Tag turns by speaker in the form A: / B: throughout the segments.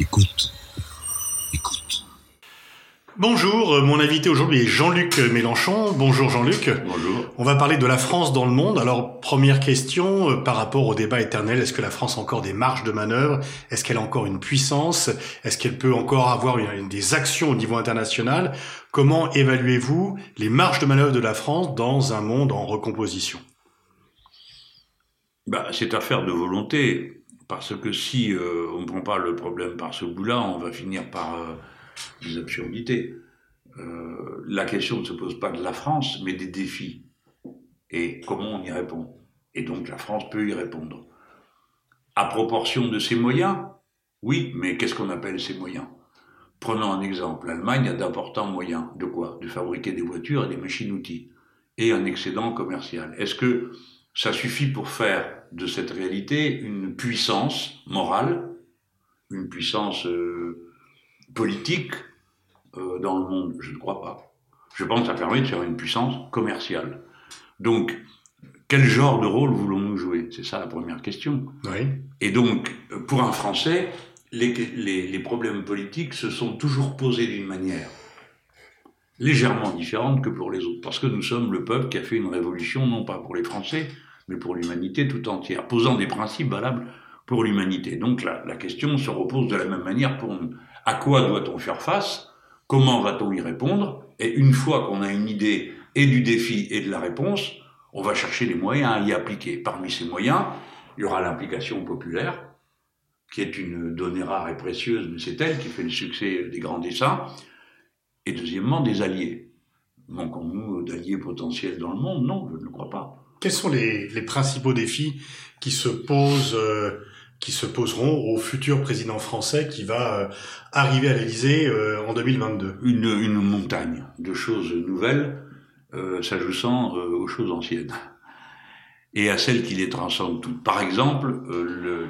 A: Écoute. Écoute.
B: Bonjour, euh, mon invité aujourd'hui est Jean-Luc Mélenchon. Bonjour Jean-Luc.
C: Bonjour.
B: On va parler de la France dans le monde. Alors, première question, euh, par rapport au débat éternel, est-ce que la France a encore des marges de manœuvre? Est-ce qu'elle a encore une puissance? Est-ce qu'elle peut encore avoir une- des actions au niveau international? Comment évaluez-vous les marges de manœuvre de la France dans un monde en recomposition?
C: Bah, c'est affaire de volonté, parce que si euh, on ne prend pas le problème par ce bout-là, on va finir par euh, des absurdités. Euh, la question ne se pose pas de la France, mais des défis. Et comment on y répond? Et donc la France peut y répondre. À proportion de ses moyens Oui, mais qu'est-ce qu'on appelle ces moyens? Prenons un exemple. L'Allemagne a d'importants moyens. De quoi? De fabriquer des voitures et des machines-outils. Et un excédent commercial. Est-ce que ça suffit pour faire de cette réalité une puissance morale, une puissance euh, politique euh, dans le monde Je ne crois pas. Je pense que ça permet de faire une puissance commerciale. Donc, quel genre de rôle voulons-nous jouer? C'est ça la première question.
B: Oui.
C: Et donc, pour un Français, les, les, les problèmes politiques se sont toujours posés d'une manière légèrement différente que pour les autres. Parce que nous sommes le peuple qui a fait une révolution, non pas pour les Français, mais pour l'humanité tout entière, posant des principes valables pour l'humanité. Donc la, la question se repose de la même manière pour nous. À quoi doit-on faire face? Comment va-t-on y répondre? Et une fois qu'on a une idée et du défi et de la réponse, on va chercher les moyens à y appliquer. Parmi ces moyens, il y aura l'implication populaire, qui est une donnée rare et précieuse, mais c'est elle qui fait le succès des grands dessins. Et deuxièmement, des alliés. Manquons-nous d'alliés potentiels dans le monde? Non, je ne le crois pas.
B: Quels sont les, les principaux défis qui se posent, euh, qui se poseront au futur président français qui va euh, arriver à l'Élysée euh, en 2022
C: Une, une montagne de choses nouvelles euh, s'ajoutant euh, aux choses anciennes et à celles qui les transcendent toutes. Par exemple, euh, le-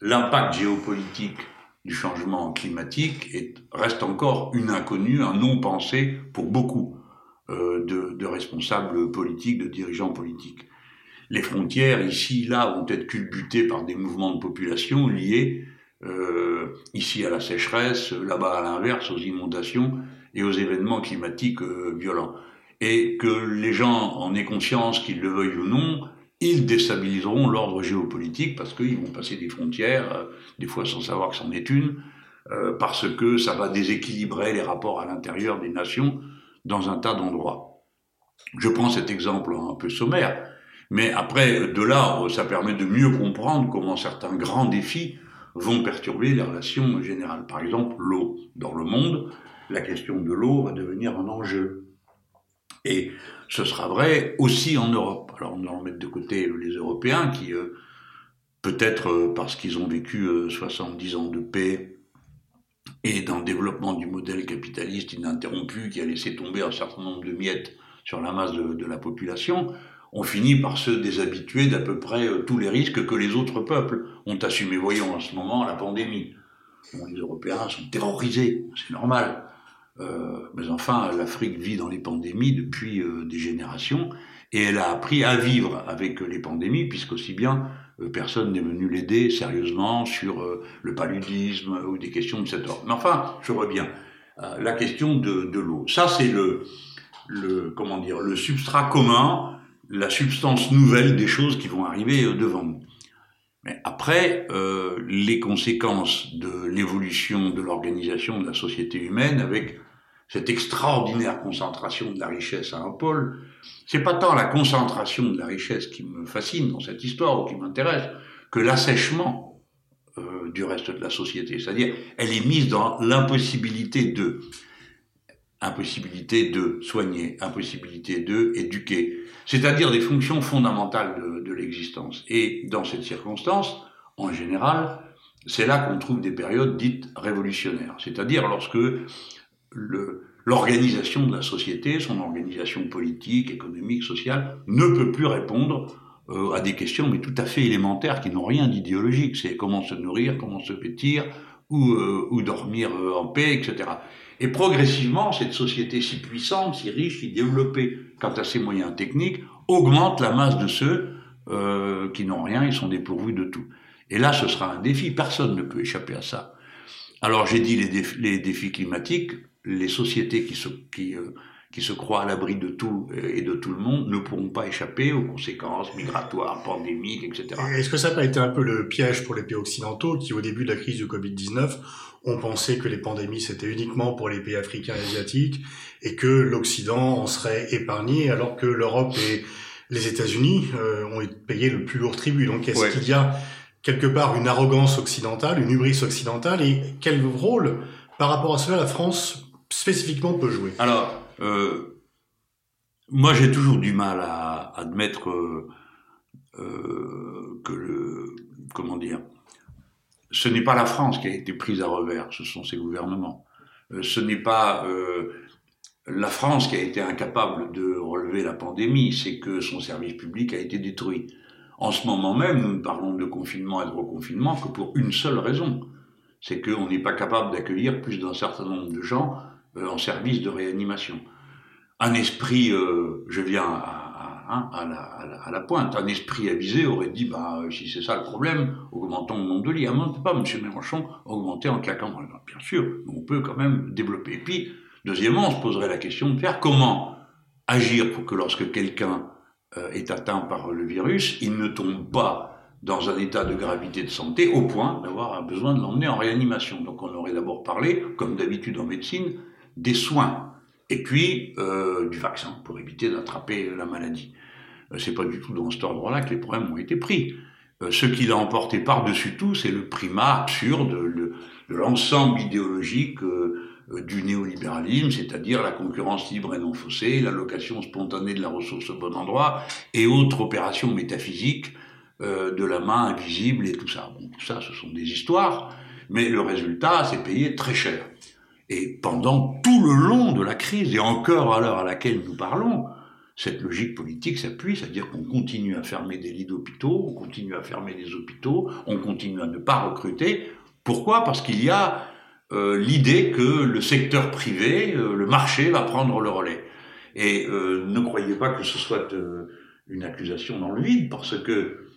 C: l'impact géopolitique du changement climatique est, reste encore une inconnue, un non-pensé pour beaucoup euh, de, responsables politiques, de dirigeants politiques. Les frontières, ici, là, vont être culbutées par des mouvements de population liés euh, ici à la sécheresse, là-bas à l'inverse, aux inondations et aux événements climatiques euh, violents. Et que les gens en aient conscience, qu'ils le veuillent ou non, ils déstabiliseront l'ordre géopolitique parce qu'ils vont passer des frontières, euh, des fois sans savoir que c'en est une, euh, parce que ça va déséquilibrer les rapports à l'intérieur des nations dans un tas d'endroits. Je prends cet exemple un peu sommaire, mais après, de là, euh, ça permet de mieux comprendre comment certains grands défis vont perturber les relations générales. Par exemple, l'eau. Dans le monde, la question de l'eau va devenir un enjeu. Et ce sera vrai aussi en Europe. Alors on va en mettre de côté les Européens qui, euh, peut-être euh, parce qu'ils ont vécu euh, 70 ans de paix et d'un développement du modèle capitaliste ininterrompu qui a laissé tomber un certain nombre de miettes sur la masse de, la population, on finit par se déshabituer d'à peu près euh, tous les risques que les autres peuples ont assumés. Voyons en ce moment la pandémie. Les Européens sont terrorisés, c'est normal. Euh, mais enfin, l'Afrique vit dans les pandémies depuis euh, des générations et elle a appris à vivre avec les pandémies, puisqu'aussi bien euh, personne n'est venu l'aider sérieusement sur euh, le paludisme ou des questions de cet ordre. Mais enfin, je reviens à la question de, de l'eau. Ça, c'est le, le, comment dire, le substrat commun, la substance nouvelle des choses qui vont arriver euh, devant nous. Mais après, euh, les conséquences de l'évolution de l'organisation de la société humaine avec cette extraordinaire concentration de la richesse à un pôle, c'est pas tant la concentration de la richesse qui me fascine dans cette histoire ou qui m'intéresse que l'assèchement euh, du reste de la société. C'est-à-dire, elle est mise dans l'impossibilité de soigner, impossibilité de éduquer, c'est-à-dire des fonctions fondamentales de, l'existence. Et dans cette circonstance, en général, c'est là qu'on trouve des périodes dites révolutionnaires, c'est-à-dire lorsque l'organisation de la société, son organisation politique, économique, sociale, ne peut plus répondre euh, à des questions mais tout à fait élémentaires qui n'ont rien d'idéologique. C'est comment se nourrir, comment se vêtir, ou, euh, ou dormir euh, en paix, etc. Et progressivement, cette société si puissante, si riche, si développée quant à ses moyens techniques, augmente la masse de ceux euh, qui n'ont rien, ils sont dépourvus de tout. Et là, ce sera un défi, personne ne peut échapper à ça. Alors j'ai dit les défis, les défis, climatiques, les sociétés qui se, qui, euh, qui se croient à l'abri de tout et de tout le monde ne pourront pas échapper aux conséquences migratoires, pandémiques, etc.
B: Est-ce que ça n'a pas été un peu le piège pour les pays occidentaux qui, au début de la crise du Covid-19, ont pensé que les pandémies c'était uniquement pour les pays africains et asiatiques et que l'Occident en serait épargné alors que l'Europe et les États-Unis euh, ont payé le plus lourd tribut? Donc est-ce qu'il y a quelque part une arrogance occidentale, une hubris occidentale et quel rôle par rapport à cela la France spécifiquement peut jouer
C: Alors, euh, moi j'ai toujours du mal à admettre euh, euh, que le comment dire ce n'est pas la France qui a été prise à revers, ce sont ses gouvernements. Ce n'est pas la France qui a été incapable de relever la pandémie, c'est que son service public a été détruit. En ce moment même, nous parlons de confinement et de reconfinement que pour une seule raison. C'est qu'on n'est pas capable d'accueillir plus d'un certain nombre de gens en service de réanimation. Un esprit, je viens à, Hein, à, la, pointe. Un esprit avisé aurait dit, bah, si c'est ça le problème, augmentons le nombre de lits. Ah, pas, M. Mélenchon, augmenter en claquant Bien sûr, on peut quand même développer. Et puis, deuxièmement, on se poserait la question de faire comment agir pour que lorsque quelqu'un euh, est atteint par le virus, il ne tombe pas dans un état de gravité de santé au point d'avoir besoin de l'emmener en réanimation. Donc on aurait d'abord parlé, comme d'habitude en médecine, des soins et puis euh, du vaccin pour éviter d'attraper la maladie. Euh, c'est pas du tout dans cet ordre-là que les problèmes ont été pris. Euh, ce qui l'a emporté par-dessus tout, c'est le primat absurde de l'ensemble idéologique du néolibéralisme, c'est-à-dire la concurrence libre et non faussée, l'allocation spontanée de la ressource au bon endroit, et autres opérations métaphysiques de la main invisible et tout ça. Bon, tout ça, ce sont des histoires, mais le résultat, c'est payé très cher. Et pendant tout le long de la crise, et encore à l'heure à laquelle nous parlons, cette logique politique s'appuie, c'est-à-dire qu'on continue à fermer des lits d'hôpitaux, on continue à fermer des hôpitaux, on continue à ne pas recruter. Pourquoi? Parce qu'il y a euh, l'idée que le secteur privé, euh, le marché va prendre le relais. Et euh, ne croyez pas que ce soit une accusation dans le vide, parce que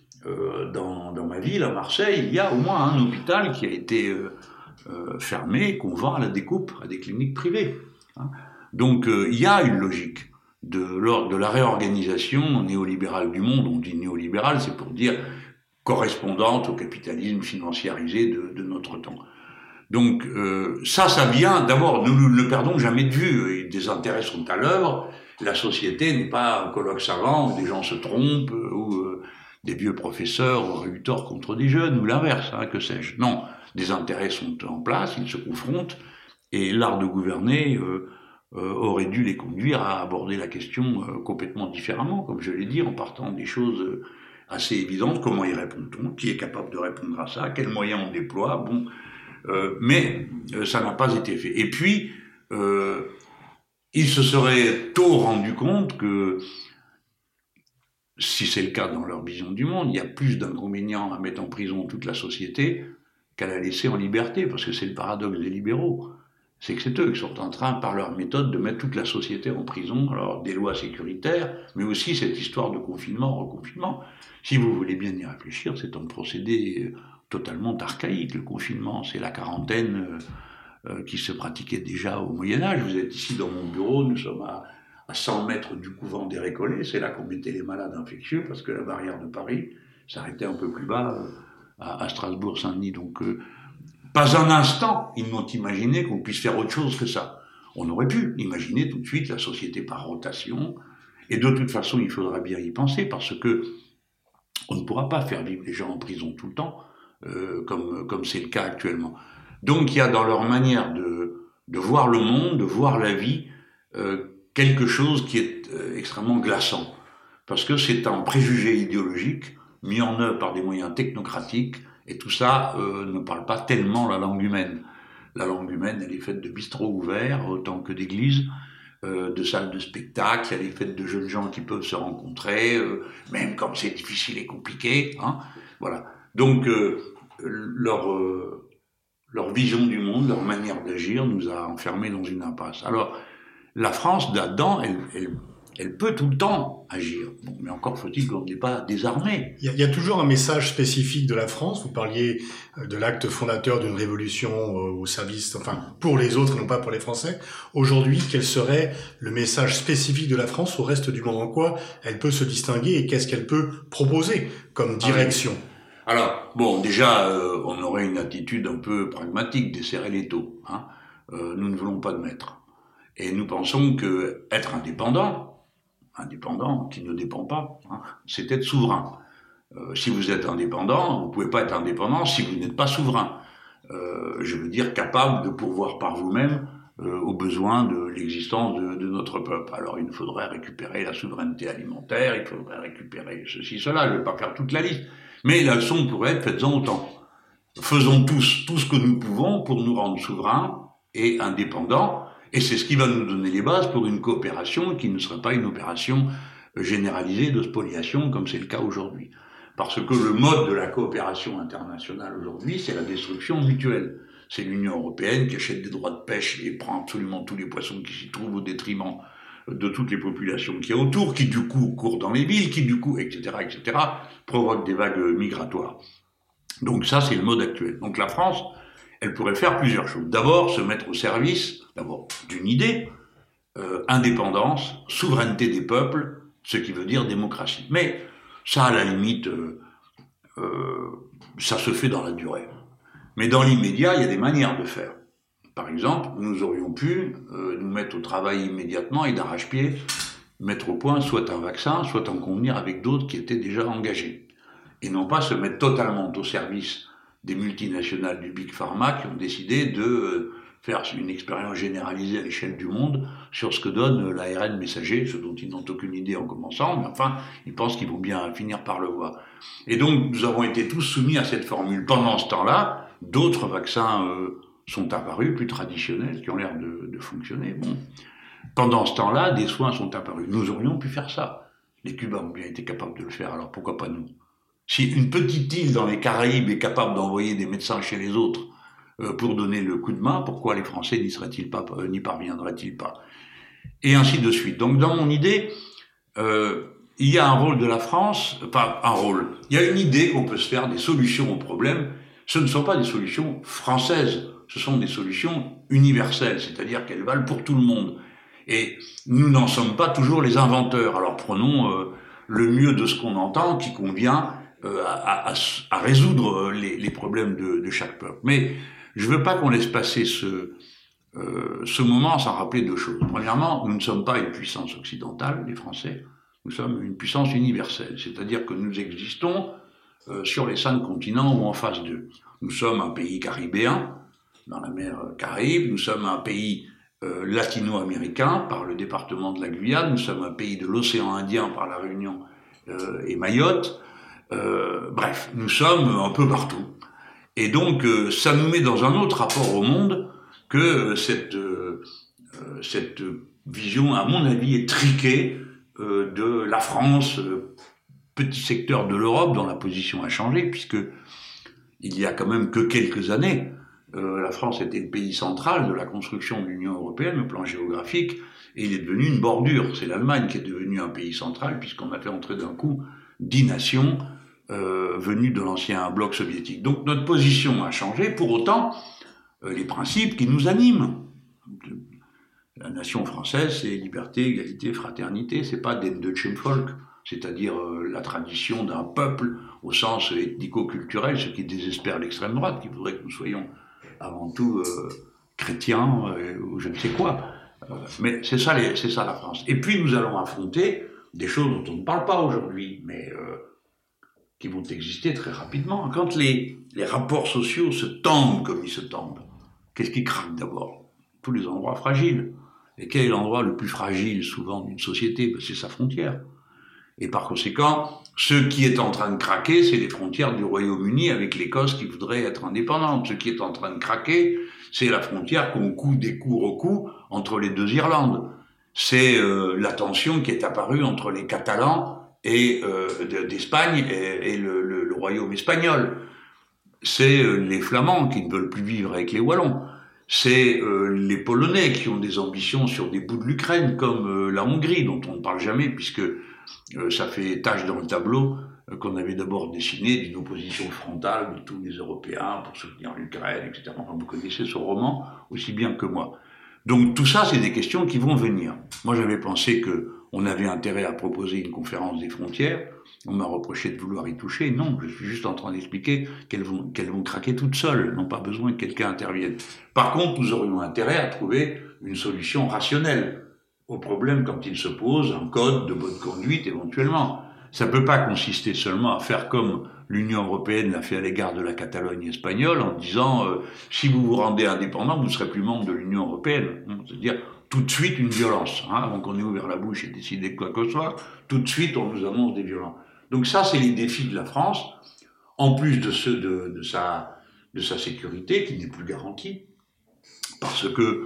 C: dans, dans, ma ville, à Marseille, il y a au moins un hôpital qui a été euh, fermé qu'on vend à la découpe à des cliniques privées. Hein. Donc euh, il y a une logique de, de la réorganisation néolibérale du monde. On dit néolibéral, c'est pour dire correspondante au capitalisme financiarisé de, de notre temps. Donc euh, ça, ça vient d'abord, nous ne le perdons jamais de vue, des intérêts sont à l'œuvre, la société n'est pas un colloque savant où des gens se trompent, où des vieux professeurs auraient eu tort contre des jeunes, ou l'inverse, hein, que sais-je. Non, des intérêts sont en place, ils se confrontent, et l'art de gouverner euh, euh, aurait dû les conduire à aborder la question euh, complètement différemment, comme je l'ai dit, en partant des choses assez évidentes. Comment y répond-on? Qui est capable de répondre à ça? Quels moyens on déploie? Bon, mais ça n'a pas été fait. Et puis, ils se seraient tôt rendu compte que si c'est le cas dans leur vision du monde, il y a plus d'inconvénients à mettre en prison toute la société qu'à la laisser en liberté, parce que c'est le paradoxe des libéraux. C'est que c'est eux qui sont en train, par leur méthode, de mettre toute la société en prison, alors des lois sécuritaires, mais aussi cette histoire de confinement, reconfinement. Si vous voulez bien y réfléchir, c'est un procédé euh, totalement archaïque. Le confinement, c'est la quarantaine euh, euh, qui se pratiquait déjà au Moyen Âge. Vous êtes ici dans mon bureau, nous sommes à, à 100 mètres du couvent des Récollets, c'est là qu'on mettait les malades infectieux, parce que la barrière de Paris s'arrêtait un peu plus bas à, Strasbourg-Saint-Denis. Donc, euh, pas un instant, ils n'ont imaginé qu'on puisse faire autre chose que ça. On aurait pu imaginer tout de suite la société par rotation, et de toute façon, il faudra bien y penser, parce que on ne pourra pas faire vivre les gens en prison tout le temps, euh, comme comme c'est le cas actuellement. Donc, il y a dans leur manière de, de voir le monde, de voir la vie, euh, quelque chose qui est euh, extrêmement glaçant, parce que c'est un préjugé idéologique mis en œuvre par des moyens technocratiques, et tout ça euh, ne parle pas tellement la langue humaine. La langue humaine, elle est faite de bistrots ouverts autant que d'églises, euh, de salles de spectacle, elle est faite de jeunes gens qui peuvent se rencontrer, même quand c'est difficile et compliqué. Hein, voilà. Donc leur leur vision du monde, leur manière d'agir nous a enfermés dans une impasse. Alors la France, là-dedans, elle, elle, elle peut tout le temps agir. Bon, mais encore faut-il qu'on n'est pas désarmé.
B: Il y, a, il y, a, toujours un message spécifique de la France. Vous parliez euh, de l'acte fondateur d'une révolution euh, au service, enfin pour les autres, non pas pour les Français. Aujourd'hui, quel serait le message spécifique de la France au reste du monde? En quoi elle peut se distinguer et qu'est-ce qu'elle peut proposer comme direction?
C: Alors, bon, déjà, euh, on aurait une attitude un peu pragmatique, desserrer les taux. Hein. Euh, nous ne voulons pas de maître. Et nous pensons que être indépendant, indépendant, qui ne dépend pas, hein, c'est être souverain. Euh, si vous êtes indépendant, vous pouvez pas être indépendant si vous n'êtes pas souverain. Euh, je veux dire capable de pourvoir par vous-même euh, aux besoins de l'existence de, de, notre peuple. Alors il faudrait récupérer la souveraineté alimentaire, il faudrait récupérer ceci, cela, je ne vais pas faire toute la liste. Mais la leçon pourrait être faites-en autant. Faisons tous tout ce que nous pouvons pour nous rendre souverains et indépendants, et c'est ce qui va nous donner les bases pour une coopération qui ne sera pas une opération généralisée de spoliation comme c'est le cas aujourd'hui. Parce que le mode de la coopération internationale aujourd'hui, c'est la destruction mutuelle. C'est l'Union européenne qui achète des droits de pêche et prend absolument tous les poissons qui s'y trouvent au détriment de toutes les populations qui a autour, qui du coup courent dans les villes, qui du coup, etc., etc., provoquent des vagues migratoires. Donc ça, c'est le mode actuel. Donc la France, elle pourrait faire plusieurs choses. D'abord, se mettre au service, d'abord, d'une idée, euh, indépendance, souveraineté des peuples, ce qui veut dire démocratie. Mais ça, à la limite, euh, euh, ça se fait dans la durée. Mais dans l'immédiat, il y a des manières de faire. Par exemple, nous aurions pu nous mettre au travail immédiatement et d'arrache-pied mettre au point soit un vaccin, soit en convenir avec d'autres qui étaient déjà engagés. Et non pas se mettre totalement au service des multinationales du Big Pharma qui ont décidé de euh, faire une expérience généralisée à l'échelle du monde sur ce que donne l'ARN messager, ce dont ils n'ont aucune idée en commençant, mais enfin, ils pensent qu'ils vont bien finir par le voir. Et donc, nous avons été tous soumis à cette formule. Pendant ce temps-là, d'autres vaccins euh, sont apparus, plus traditionnels, qui ont l'air de, fonctionner. Pendant ce temps-là, des soins sont apparus. Nous aurions pu faire ça. Les Cubains ont bien été capables de le faire, alors pourquoi pas nous? Si une petite île dans les Caraïbes est capable d'envoyer des médecins chez les autres, euh, pour donner le coup de main, pourquoi les Français n'y seraient-ils pas, euh, n'y parviendraient-ils pas? Et ainsi de suite. Donc dans mon idée, euh, il y a un rôle de la France, pas un rôle, il y a une idée qu'on peut se faire des solutions aux problèmes. Ce ne sont pas des solutions françaises, ce sont des solutions universelles, c'est-à-dire qu'elles valent pour tout le monde. Et nous n'en sommes pas toujours les inventeurs. Alors prenons euh, le mieux de ce qu'on entend qui convient à, à, résoudre les, les problèmes de, chaque peuple. Mais je veux pas qu'on laisse passer ce, euh, ce moment sans rappeler deux choses. Premièrement, nous ne sommes pas une puissance occidentale, les Français, nous sommes une puissance universelle, c'est-à-dire que nous existons euh, sur les cinq continents ou en face d'eux. Nous sommes un pays caribéen, dans la mer Caraïbe, nous sommes un pays euh, latino-américain par le département de la Guyane, nous sommes un pays de l'océan Indien par la Réunion euh, et Mayotte, bref, nous sommes un peu partout. Et donc, euh, ça nous met dans un autre rapport au monde que cette, euh, cette vision, à mon avis, est triquée euh, de la France, petit secteur de l'Europe dont la position a changé, puisque il y a quand même que quelques années, la France était le pays central de la construction de l'Union européenne au plan géographique, et il est devenu une bordure. C'est l'Allemagne qui est devenue un pays central, puisqu'on a fait entrer d'un coup dix nations euh, venus de l'ancien bloc soviétique. Donc notre position a changé, pour autant, euh, les principes qui nous animent. La nation française, c'est liberté, égalité, fraternité, c'est pas den deutschen Volk, c'est-à-dire euh, la tradition d'un peuple au sens ethnico-culturel, ce qui désespère l'extrême droite, qui voudrait que nous soyons avant tout chrétiens ou je ne sais quoi. mais c'est ça, ça la France. Et puis nous allons affronter des choses dont on ne parle pas aujourd'hui, mais qui vont exister très rapidement. Quand les, rapports sociaux se tendent comme ils se tendent, qu'est-ce qui craque d'abord? Tous les endroits fragiles. Et quel est l'endroit le plus fragile souvent d'une société? Ben, C'est sa frontière. Et par conséquent, ce qui est en train de craquer, c'est les frontières du Royaume-Uni avec l'Écosse qui voudrait être indépendante. Ce qui est en train de craquer, c'est la frontière qu'on coud des coups au cou entre les deux Irlandes. C'est euh, la tension qui est apparue entre les Catalans et euh, d'Espagne et, le, royaume espagnol. C'est euh, les Flamands qui ne veulent plus vivre avec les Wallons. c'est les Polonais qui ont des ambitions sur des bouts de l'Ukraine, comme la Hongrie, dont on ne parle jamais, puisque ça fait tâche dans le tableau qu'on avait d'abord dessiné d'une opposition frontale de tous les Européens pour soutenir l'Ukraine, etc. vous connaissez ce roman aussi bien que moi. Donc tout ça, c'est des questions qui vont venir. Moi, j'avais pensé que on avait intérêt à proposer une conférence des frontières. On m'a reproché de vouloir y toucher. Non, je suis juste en train d'expliquer qu'elles vont, craquer toutes seules, n'ont pas besoin que quelqu'un intervienne. Par contre, nous aurions intérêt à trouver une solution rationnelle au problème quand il se pose, un code de bonne conduite éventuellement. Ça ne peut pas consister seulement à faire comme l'Union européenne l'a fait à l'égard de la Catalogne espagnole en disant euh, si vous vous rendez indépendant, vous ne serez plus membre de l'Union européenne. C'est-à-dire tout de suite une violence. Hein, avant qu'on ait ouvert la bouche et décidé quoi que ce soit, tout de suite on nous annonce des violences. Donc ça, c'est les défis de la France, en plus de ceux de, sa, de sa sécurité qui n'est plus garantie, parce que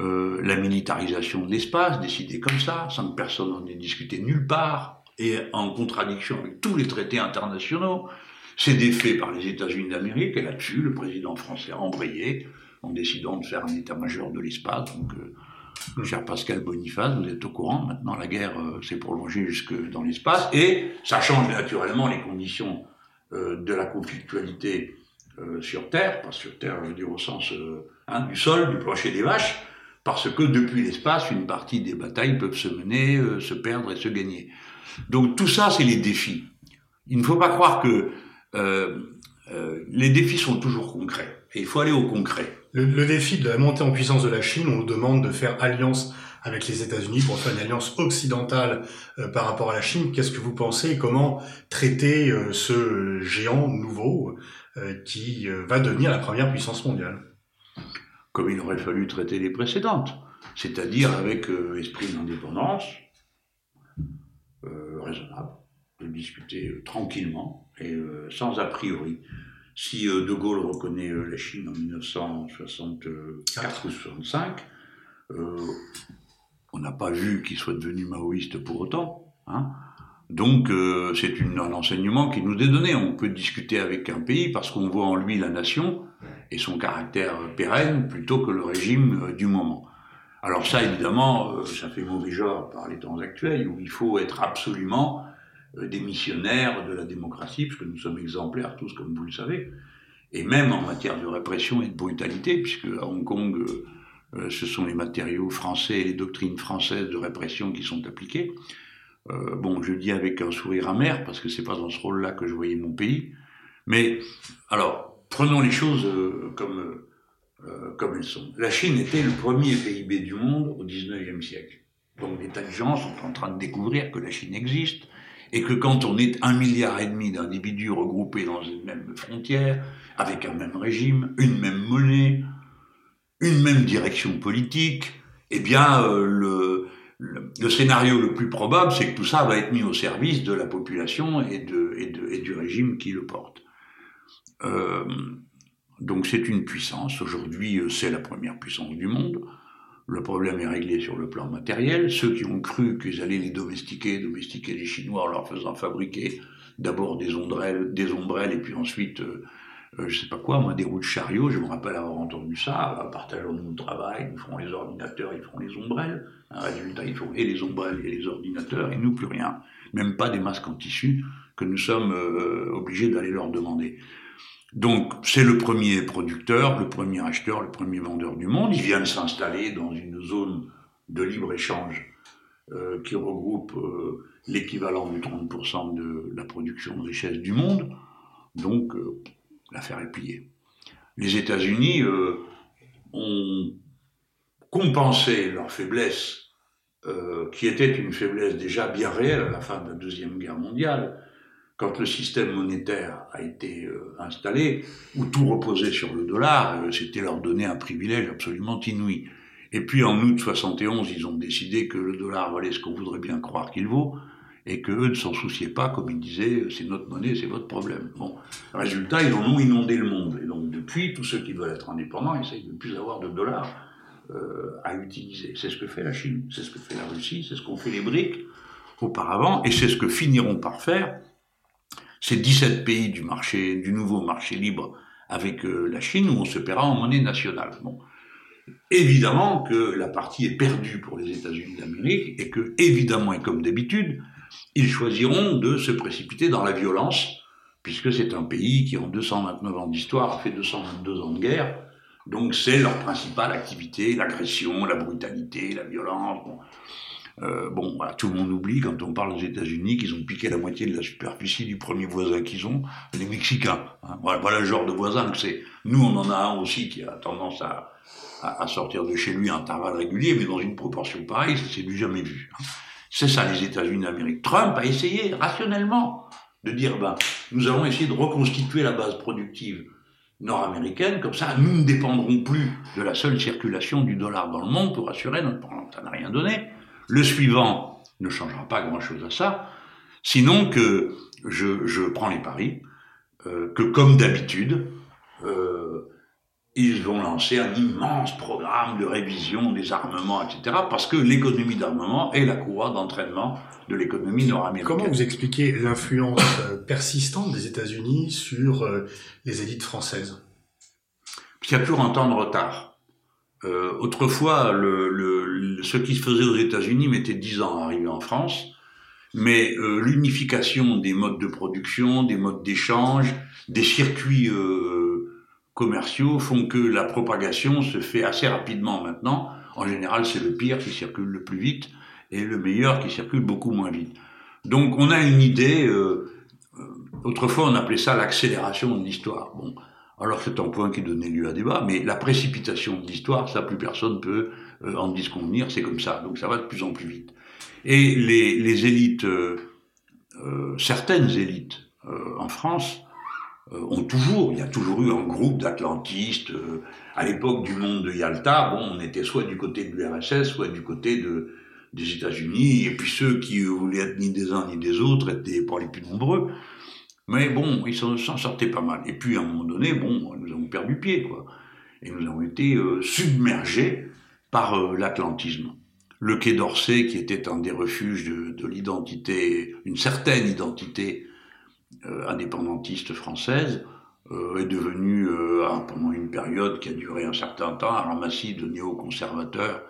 C: euh, la militarisation de l'espace, décidée comme ça, sans que personne n'en ait discuté nulle part, et en contradiction avec tous les traités internationaux, c'est des faits par les États-Unis d'Amérique, et là-dessus, le président français a embrayé en décidant de faire un état-major de l'espace. Donc, euh, Cher Pascal Boniface, vous êtes au courant, maintenant la guerre euh, s'est prolongée jusque dans l'espace, et ça change naturellement les conditions euh, de la conflictualité euh, sur Terre, pas sur Terre, je veux dire au sens hein, du sol, du plancher des vaches, parce que depuis l'espace, une partie des batailles peuvent se mener, se perdre et se gagner. Donc tout ça, c'est les défis. Il ne faut pas croire que les défis sont toujours concrets, et il faut aller au concret.
B: Le, défi de la montée en puissance de la Chine, on nous demande de faire alliance avec les États-Unis pour faire une alliance occidentale euh, par rapport à la Chine. Qu'est-ce que vous pensez? Et comment traiter euh, ce géant nouveau euh, qui va devenir la première puissance mondiale?
C: Comme il aurait fallu traiter les précédentes, c'est-à-dire avec esprit d'indépendance raisonnable, de discuter tranquillement et sans a priori. Si euh, De Gaulle reconnaît euh, la Chine en 1964 ou 65, euh, on n'a pas vu qu'il soit devenu maoïste pour autant. Hein. Donc c'est un enseignement qui nous est donné. On peut discuter avec un pays parce qu'on voit en lui la nation et son caractère pérenne plutôt que le régime du moment. Alors ça, évidemment, ça fait mauvais genre par les temps actuels où il faut être absolument euh, des missionnaires de la démocratie, puisque nous sommes exemplaires tous, comme vous le savez, et même en matière de répression et de brutalité, puisque à Hong Kong, euh, euh, ce sont les matériaux français et les doctrines françaises de répression qui sont appliquées. bon, je dis avec un sourire amer, parce que c'est pas dans ce rôle-là que je voyais mon pays. Mais, alors, prenons les choses comme, comme elles sont. La Chine était le premier PIB du monde au 19e siècle. Donc des tas de gens sont en train de découvrir que la Chine existe, et que quand on est un milliard et demi d'individus regroupés dans une même frontière, avec un même régime, une même monnaie, une même direction politique, eh bien, euh, le, scénario le plus probable, c'est que tout ça va être mis au service de la population et, et du régime qui le porte. Euh, donc c'est une puissance. Aujourd'hui, euh, c'est la première puissance du monde. Le problème est réglé sur le plan matériel. Ceux qui ont cru qu'ils allaient les domestiquer, domestiquer les Chinois en leur faisant fabriquer d'abord des ombrelles, des ombrelles et puis ensuite, euh, euh, je sais pas quoi, moi, des roues de chariot, je me rappelle avoir entendu ça, partageons nous le travail, nous ferons les ordinateurs, ils feront les ombrelles. Résultat, ils font et les ombrelles et les ordinateurs et nous plus rien. Même pas des masques en tissu que nous sommes euh, obligés d'aller leur demander. Donc, c'est le premier producteur, le premier acheteur, le premier vendeur du monde. Il vient de s'installer dans une zone de libre-échange euh, qui regroupe euh, l'équivalent du 30% de la production de richesse du monde. Donc, euh, l'affaire est pliée. Les États-Unis ont compensé leur faiblesse, qui était une faiblesse déjà bien réelle à la fin de la Deuxième Guerre mondiale, quand le système monétaire a été euh, installé, où tout reposait sur le dollar, euh, c'était leur donner un privilège absolument inouï. Et puis en août 71, ils ont décidé que le dollar valait ce qu'on voudrait bien croire qu'il vaut, et que eux ne s'en souciaient pas, comme ils disaient, c'est notre monnaie, c'est votre problème. Bon, résultat, ils en ont inondé le monde. Et donc depuis, tous ceux qui veulent être indépendants essayent de ne plus avoir de dollars euh, à utiliser. C'est ce que fait la Chine, c'est ce que fait la Russie, c'est ce qu'ont fait les BRICS auparavant, et c'est ce que finiront par faire ces 17 pays du nouveau marché libre avec euh, la Chine où on se paiera en monnaie nationale. Bon. Évidemment que la partie est perdue pour les États-Unis d'Amérique et que, évidemment et comme d'habitude, ils choisiront de se précipiter dans la violence, puisque c'est un pays qui, en 229 ans d'histoire, fait 222 ans de guerre. Donc c'est leur principale activité, l'agression, la brutalité, la violence. Euh, bon, voilà, tout le monde oublie quand on parle aux États-Unis qu'ils ont piqué la moitié de la superficie du premier voisin qu'ils ont, les Mexicains. Hein. Voilà, le genre de voisin que c'est. Nous, on en a un aussi qui a tendance à, sortir de chez lui à intervalles réguliers, mais dans une proportion pareille, ça s'est du jamais vu. Hein. C'est ça les États-Unis d'Amérique. Trump a essayé rationnellement de dire, ben, nous allons essayer de reconstituer la base productive nord-américaine, comme ça, nous ne dépendrons plus de la seule circulation du dollar dans le monde pour assurer notre... Ça n'a rien donné. Le suivant ne changera pas grand-chose à ça, sinon que je, je prends les paris, euh, que comme d'habitude, euh, ils vont lancer un immense programme de révision des armements, etc., parce que l'économie d'armement est la courroie d'entraînement de l'économie nord-américaine.
B: Comment vous expliquez l'influence euh, persistante des États-Unis sur les élites françaises?
C: Il y a toujours un temps de retard. Euh, autrefois, le, le, ce qui se faisait aux États-Unis mettait dix ans à arriver en France, mais euh, l'unification des modes de production, des modes d'échange, des circuits euh, commerciaux font que la propagation se fait assez rapidement maintenant. En général, c'est le pire qui circule le plus vite et le meilleur qui circule beaucoup moins vite. Donc on a une idée, euh, euh autrefois on appelait ça l'accélération de l'histoire. Bon, alors c'est un point qui donnait lieu à débat, mais la précipitation de l'histoire, ça plus personne peut euh, en disconvenir, c'est comme ça, donc ça va de plus en plus vite. Et les, élites, euh, euh certaines élites en France, ont toujours, il y a toujours eu un groupe d'atlantistes. à l'époque du monde de Yalta, bon, on était soit du côté de l'URSS, soit du côté de, des États-Unis, et puis ceux qui voulaient être ni des uns ni des autres étaient pas les plus nombreux. Mais bon, ils s'en sortaient pas mal. Et puis à un moment donné, bon, nous avons perdu pied, quoi. Et nous avons été euh, submergés par euh, l'atlantisme. Le Quai d'Orsay, qui était un des refuges de, de l'identité, une certaine identité euh, indépendantiste française, est devenu, pendant une période qui a duré un certain temps, un ramassis de néoconservateurs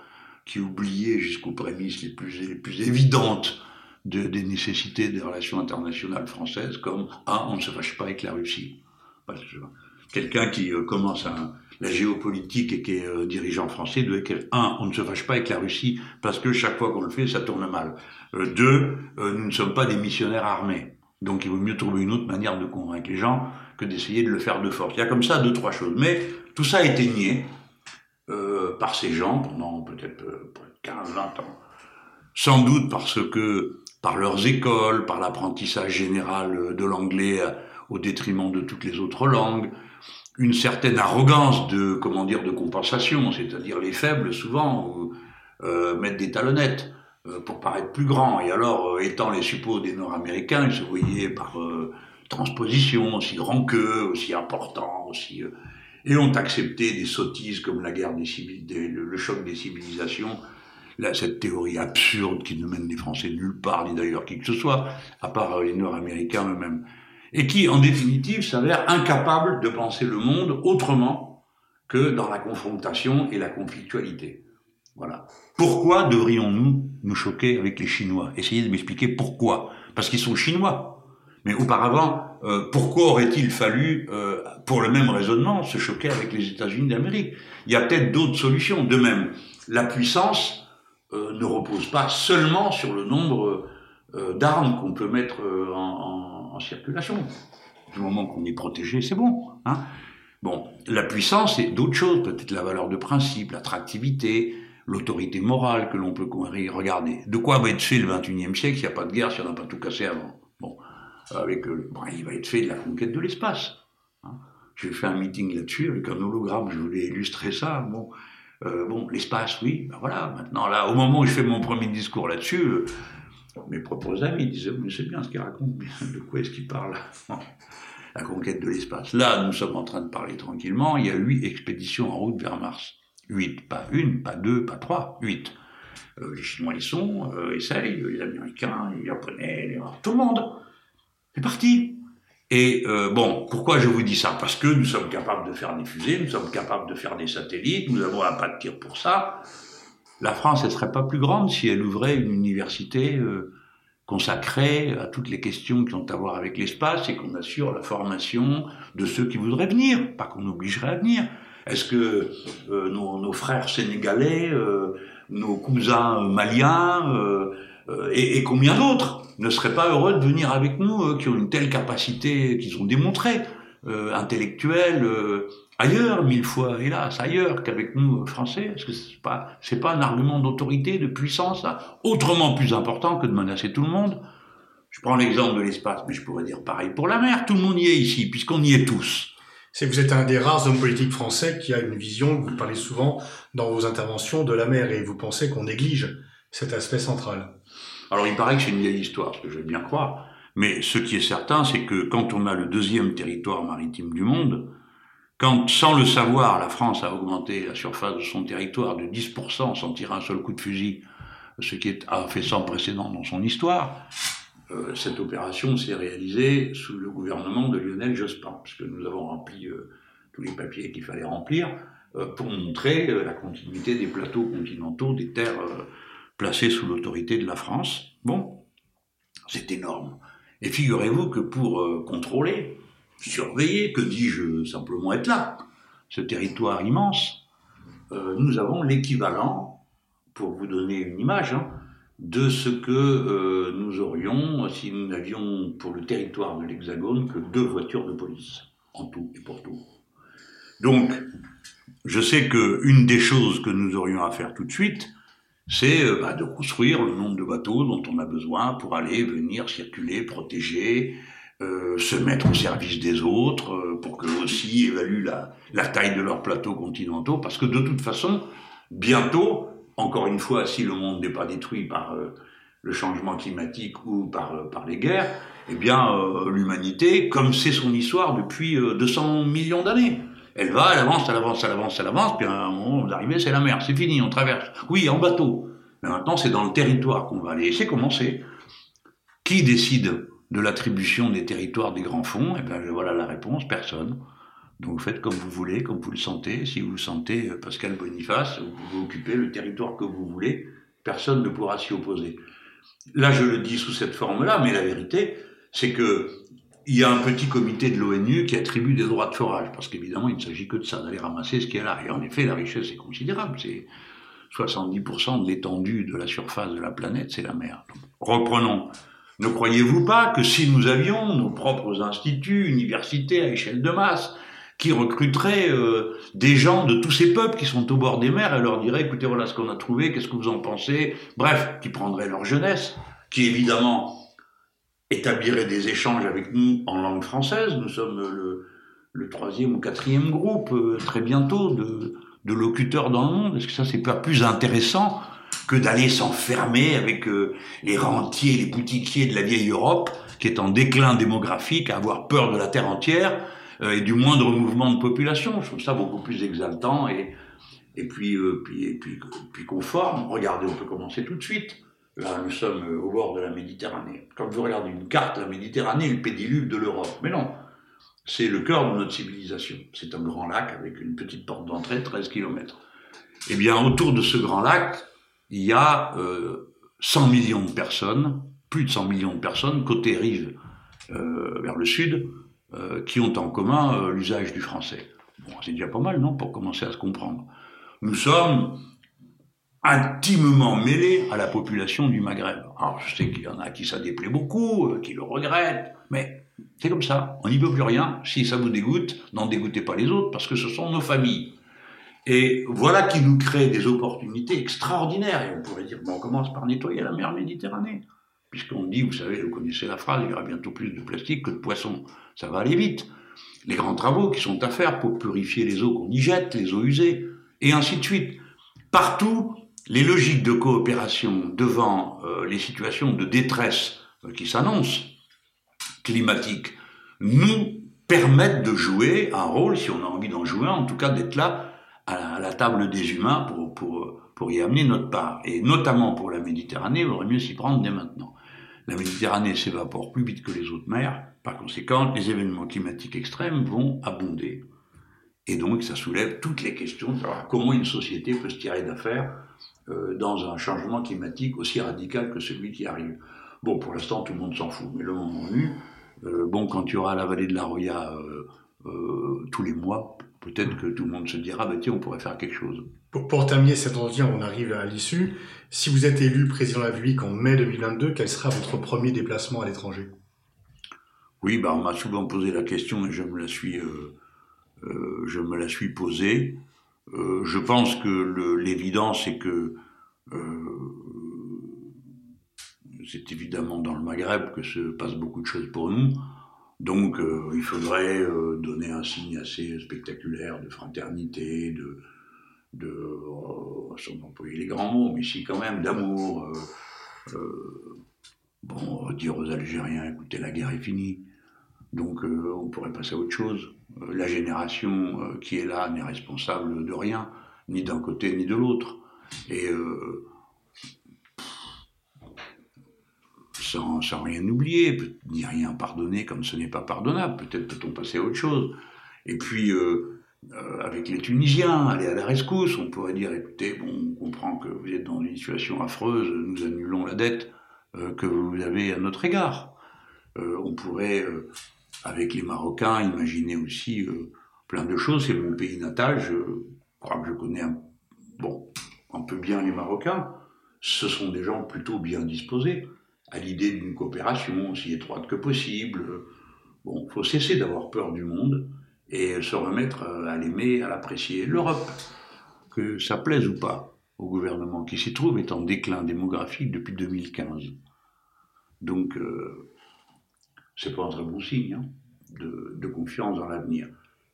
C: qui oubliait jusqu'aux prémices les plus, les plus évidentes de, des nécessités des relations internationales françaises, comme un, on ne se fâche pas avec la Russie. Quelqu'un qui euh, commence à, la géopolitique et qui est euh, dirigeant français doit dire un, on ne se fâche pas avec la Russie parce que chaque fois qu'on le fait, ça tourne mal. Euh, deux, nous ne sommes pas des missionnaires armés. Donc il vaut mieux trouver une autre manière de convaincre les gens que d'essayer de le faire de force. Il y a comme ça deux, trois choses. Mais tout ça a été nié euh, par ces gens pendant peut-être 15, euh, 20 ans. Sans doute parce que par leurs écoles, par l'apprentissage général de l'anglais euh, au détriment de toutes les autres langues, une certaine arrogance de comment dire de compensation, c'est-à-dire les faibles souvent euh, mettent des talonnettes pour paraître plus grands. Et alors, étant les suppôts des Nord-Américains, ils se voyaient par transposition aussi grands qu'eux, aussi importants, aussi et ont accepté des sottises comme la guerre des, le, choc des civilisations, là, cette théorie absurde qui ne mène les Français nulle part, ni d'ailleurs qui que ce soit, à part les Nord-Américains eux-mêmes, et qui, en définitive, s'avère incapable de penser le monde autrement que dans la confrontation et la conflictualité. Voilà. Pourquoi devrions-nous nous choquer avec les Chinois? Essayez de m'expliquer pourquoi. Parce qu'ils sont chinois. Mais auparavant, euh, pourquoi aurait-il fallu, euh, pour le même raisonnement, se choquer avec les États-Unis d'Amérique? Il y a peut-être d'autres solutions. De même, la puissance euh, ne repose pas seulement sur le nombre d'armes qu'on peut mettre en, en, circulation. Du moment qu'on est protégé, c'est bon. Hein bon, la puissance, c'est d'autres choses, peut-être la valeur de principe, l'attractivité, l'autorité morale que l'on peut regarder. De quoi va être fait le 21e siècle s'il n'y a pas de guerre, si on n'a pas tout cassé avant? Avec euh, bon, il va être fait de la conquête de l'espace. Hein. J'ai fait un meeting là-dessus avec un hologramme, je voulais illustrer ça. Bon, euh, bon l'espace, oui, ben voilà. Maintenant, là, au moment où je fais mon premier discours là-dessus, euh, mes propres amis disaient, mais c'est bien ce qu'il raconte, de quoi est-ce qu'il parle La conquête de l'espace? Là, nous sommes en train de parler tranquillement. Il y a huit expéditions en route vers Mars. Huit, pas une, pas deux, pas trois, huit. les Chinois y sont, essayent, les Américains, les Japonais, tout le monde. C'est parti. Et euh, bon, pourquoi je vous dis ça? Parce que nous sommes capables de faire des fusées, nous sommes capables de faire des satellites, nous avons un pas de tir pour ça. La France, elle serait pas plus grande si elle ouvrait une université euh, consacrée à toutes les questions qui ont à voir avec l'espace et qu'on assure la formation de ceux qui voudraient venir, pas qu'on obligerait à venir. Est-ce que euh, nos, nos, frères sénégalais, euh, nos cousins maliens euh, et, et, combien d'autres ne seraient pas heureux de venir avec nous, qui ont une telle capacité qu'ils ont démontré, intellectuelle, ailleurs, mille fois, hélas, ailleurs qu'avec nous, Français? Est-ce que c'est pas, c'est pas un argument d'autorité, de puissance, autrement plus important que de menacer tout le monde? Je prends l'exemple de l'espace, mais je pourrais dire pareil pour la mer. Tout le monde y est ici, puisqu'on y est tous.
B: C'est que vous êtes un des rares hommes politiques français qui a une vision, vous parlez souvent dans vos interventions, de la mer, et vous pensez qu'on néglige cet aspect central.
C: Alors il paraît que c'est une vieille histoire, ce que je bien croire. Mais ce qui est certain, c'est que quand on a le deuxième territoire maritime du monde, quand, sans le savoir, la France a augmenté la surface de son territoire de 10% sans tirer un seul coup de fusil, ce qui a fait sans précédent dans son histoire, euh, cette opération s'est réalisée sous le gouvernement de Lionel Jospin, puisque nous avons rempli euh, tous les papiers qu'il fallait remplir euh, pour montrer la continuité des plateaux continentaux, des terres placées sous l'autorité de la France. Bon, c'est énorme. Et figurez-vous que pour contrôler surveiller, que dis-je, simplement être là, ce territoire immense, euh, nous avons l'équivalent, pour vous donner une image, hein, de ce que euh, nous aurions si nous n'avions pour le territoire de l'Hexagone que deux voitures de police, en tout et pour tout. Donc, je sais qu'une des choses que nous aurions à faire tout de suite, c'est euh, bah, de construire le nombre de bateaux dont on a besoin pour aller, venir, circuler, protéger, euh, se mettre au service des autres, euh, pour qu'eux aussi évaluent la, la, taille de leurs plateaux continentaux, parce que de toute façon, bientôt, encore une fois, si le monde n'est pas détruit par euh, le changement climatique ou par, par les guerres, eh bien, l'humanité, comme c'est son histoire depuis 200 millions d'années, elle va, elle avance, elle avance, elle avance, elle avance, puis à un moment d'arrivée, c'est la mer, c'est fini, on traverse. Oui, en bateau. Mais maintenant, c'est dans le territoire qu'on va aller. C'est commencé. Qui décide de l'attribution des territoires des grands fonds? Eh bien, voilà la réponse, personne. Donc faites comme vous voulez, comme vous le sentez. Si vous sentez euh, Pascal Boniface, vous pouvez occuper le territoire que vous voulez, personne ne pourra s'y opposer. Là, je le dis sous cette forme-là, mais la vérité, c'est que il y a un petit comité de l'ONU qui attribue des droits de forage, parce qu'évidemment, il ne s'agit que de ça, d'aller ramasser ce qu'il y a là. Et en effet, la richesse est considérable. C'est 70% de l'étendue de la surface de la planète, c'est la mer. reprenons. Ne croyez-vous pas que si nous avions nos propres instituts, universités à échelle de masse, qui recruteraient euh, des gens de tous ces peuples qui sont au bord des mers et leur diraient écoutez voilà ce qu'on a trouvé, qu'est-ce que vous en pensez? Bref, qui prendraient leur jeunesse, qui évidemment établiraient des échanges avec nous en langue française. Nous sommes le, troisième ou quatrième groupe euh, très bientôt de, locuteurs dans le monde. Est-ce que ça c'est pas plus intéressant que d'aller s'enfermer avec euh, les rentiers, les boutiquiers de la vieille Europe, qui est en déclin démographique, à avoir peur de la terre entière euh, et du moindre mouvement de population? Je trouve ça beaucoup plus exaltant et, et puis, puis, et puis conforme. Regardez, on peut commencer tout de suite. Là, nous sommes au bord de la Méditerranée. Quand vous regardez une carte, la Méditerranée le pédiluve de l'Europe. Mais non, c'est le cœur de notre civilisation. C'est un grand lac avec une petite porte d'entrée, 13 km. Eh bien, autour de ce grand lac, il y a euh, 100 millions de personnes, plus de 100 millions de personnes, côté rive euh, vers le sud, euh, qui ont en commun euh, l'usage du français. Bon, c'est déjà pas mal, non, pour commencer à se comprendre. Nous sommes intimement mêlés à la population du Maghreb. Alors, je sais qu'il y en a qui ça déplaît beaucoup, euh, qui le regrettent, mais c'est comme ça. On n'y peut plus rien. Si ça vous dégoûte, n'en dégoûtez pas les autres, parce que ce sont nos familles. Et voilà qui nous crée des opportunités extraordinaires. Et on pourrait dire, bon, on commence par nettoyer la mer Méditerranée. Puisqu'on dit, vous savez, vous connaissez la phrase, il y aura bientôt plus de plastique que de poissons. Ça va aller vite. Les grands travaux qui sont à faire pour purifier les eaux qu'on y jette, les eaux usées, et ainsi de suite. Partout, les logiques de coopération devant euh, les situations de détresse euh, qui s'annoncent, climatiques, nous permettent de jouer un rôle, si on a envie d'en jouer, en tout cas d'être là à la, table des humains pour, pour, pour y amener notre part. Et notamment pour la Méditerranée, il vaudrait mieux s'y prendre dès maintenant. La Méditerranée s'évapore plus vite que les autres mers. Par conséquent, les événements climatiques extrêmes vont abonder. Et donc, ça soulève toutes les questions de savoir comment une société peut se tirer d'affaire euh, dans un changement climatique aussi radical que celui qui arrive. Bon, pour l'instant, tout le monde s'en fout, mais le moment venu, euh, bon, quand tu auras la vallée de la Roya euh, tous les mois, peut-être que tout le monde se dira, bah, tiens, on pourrait faire quelque chose.
B: Pour, terminer cet entretien, on arrive à l'issue. Si vous êtes élu président de la République en mai 2022, quel sera votre premier déplacement à l'étranger?
C: Oui, bah, on m'a souvent posé la question et je me la suis, je me la suis posée. Euh, je pense que l'évidence c'est que euh, c'est évidemment dans le Maghreb que se passent beaucoup de choses pour nous. Donc euh, il faudrait donner un signe assez spectaculaire de fraternité, de, de oh, sans employer les grands mots, mais si quand même d'amour. bon, dire aux Algériens, écoutez, la guerre est finie. Donc on pourrait passer à autre chose. Euh, la génération euh, qui est là n'est responsable de rien, ni d'un côté ni de l'autre. Et euh, sans, rien oublier, ni rien pardonner comme ce n'est pas pardonnable, peut-être peut-on passer à autre chose. Et puis, avec les Tunisiens, aller à la rescousse, on pourrait dire, écoutez, bon, on comprend que vous êtes dans une situation affreuse, nous annulons la dette que vous avez à notre égard. on pourrait avec les Marocains, imaginez aussi euh, plein de choses. C'est mon pays natal, je crois que je connais un, bon, un peu bien les Marocains. Ce sont des gens plutôt bien disposés à l'idée d'une coopération aussi étroite que possible. Bon, faut cesser d'avoir peur du monde et se remettre à l'aimer, à l'apprécier. L'Europe, que ça plaise ou pas au gouvernement qui s'y trouve, est en déclin démographique depuis 2015. Donc, euh, c'est pas un très bon signe hein, de, confiance dans l'avenir.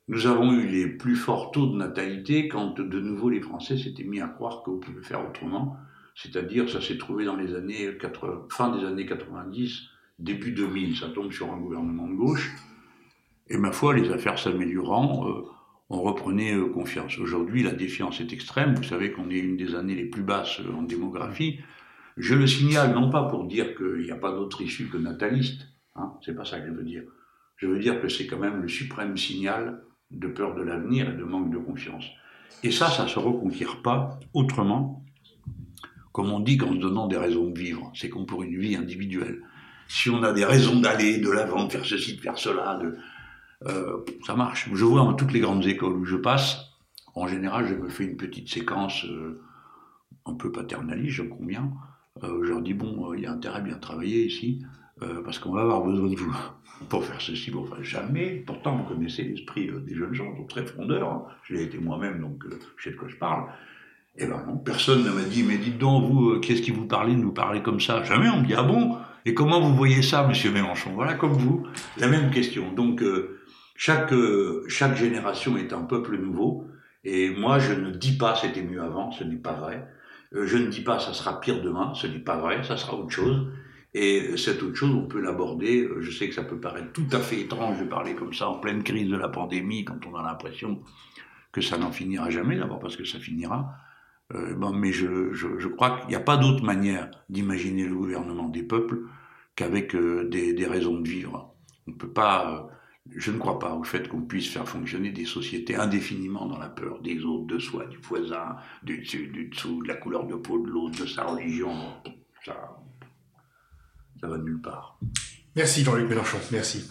C: Nous avons eu les plus forts taux de natalité quand de nouveau les Français s'étaient mis à croire qu'on pouvait faire autrement. C'est-à-dire, ça s'est trouvé dans les années 80, fin des années 90, début 2000. Ça tombe sur un gouvernement de gauche. Et ma foi, les affaires s'améliorant, euh, on reprenait euh, confiance. Aujourd'hui, la défiance est extrême. Vous savez qu'on est une des années les plus basses euh, en démographie. Je le signale non pas pour dire qu'il n'y a pas d'autre issue que nataliste, Hein, c'est pas ça que je veux dire. Je veux dire que c'est quand même le suprême signal de peur de l'avenir et de manque de confiance. Et ça, ça se reconquiert pas autrement, comme on dit qu'en se donnant des raisons de vivre. C'est comme pour une vie individuelle. Si on a des raisons d'aller de l'avant, de faire ceci, de faire cela, euh, ça marche. Je vois dans toutes les grandes écoles où je passe, en général, je me fais une petite séquence euh, un peu paternaliste, je conviens. Euh, je leur dis, bon, il y a intérêt à bien travailler ici. Euh, parce qu'on va avoir besoin de vous pour faire ceci. Bon, enfin, jamais. Pourtant, vous connaissez l'esprit euh, des jeunes gens, sont très frondeurs. Hein. Je été moi-même, donc euh, je sais de quoi je parle. Eh ben non, personne ne m'a dit, mais dites donc, vous, qu'est-ce qui vous parlez de nous parler comme ça? Jamais, on me dit, ah bon? Et comment vous voyez ça, monsieur Mélenchon? Voilà, comme vous, la même question. Donc, chaque, chaque génération est un peuple nouveau. Et moi, je ne dis pas c'était mieux avant, ce n'est pas vrai. je ne dis pas ça sera pire demain, ce n'est pas vrai, ça sera autre chose. Et cette autre chose, on peut l'aborder. Je sais que ça peut paraître tout à fait étrange de parler comme ça en pleine crise de la pandémie, quand on a l'impression que ça n'en finira jamais, d'abord parce que ça finira. Euh, bon, mais je, je, crois qu'il n'y a pas d'autre manière d'imaginer le gouvernement des peuples qu'avec euh, des, des, raisons de vivre. On peut pas. Euh, je ne crois pas au fait qu'on puisse faire fonctionner des sociétés indéfiniment dans la peur des autres, de soi, du voisin, du dessus, du dessous, de la couleur de peau de l'autre, de sa religion. Ça, ça nulle part.
B: Merci Jean-Luc Mélenchon, merci.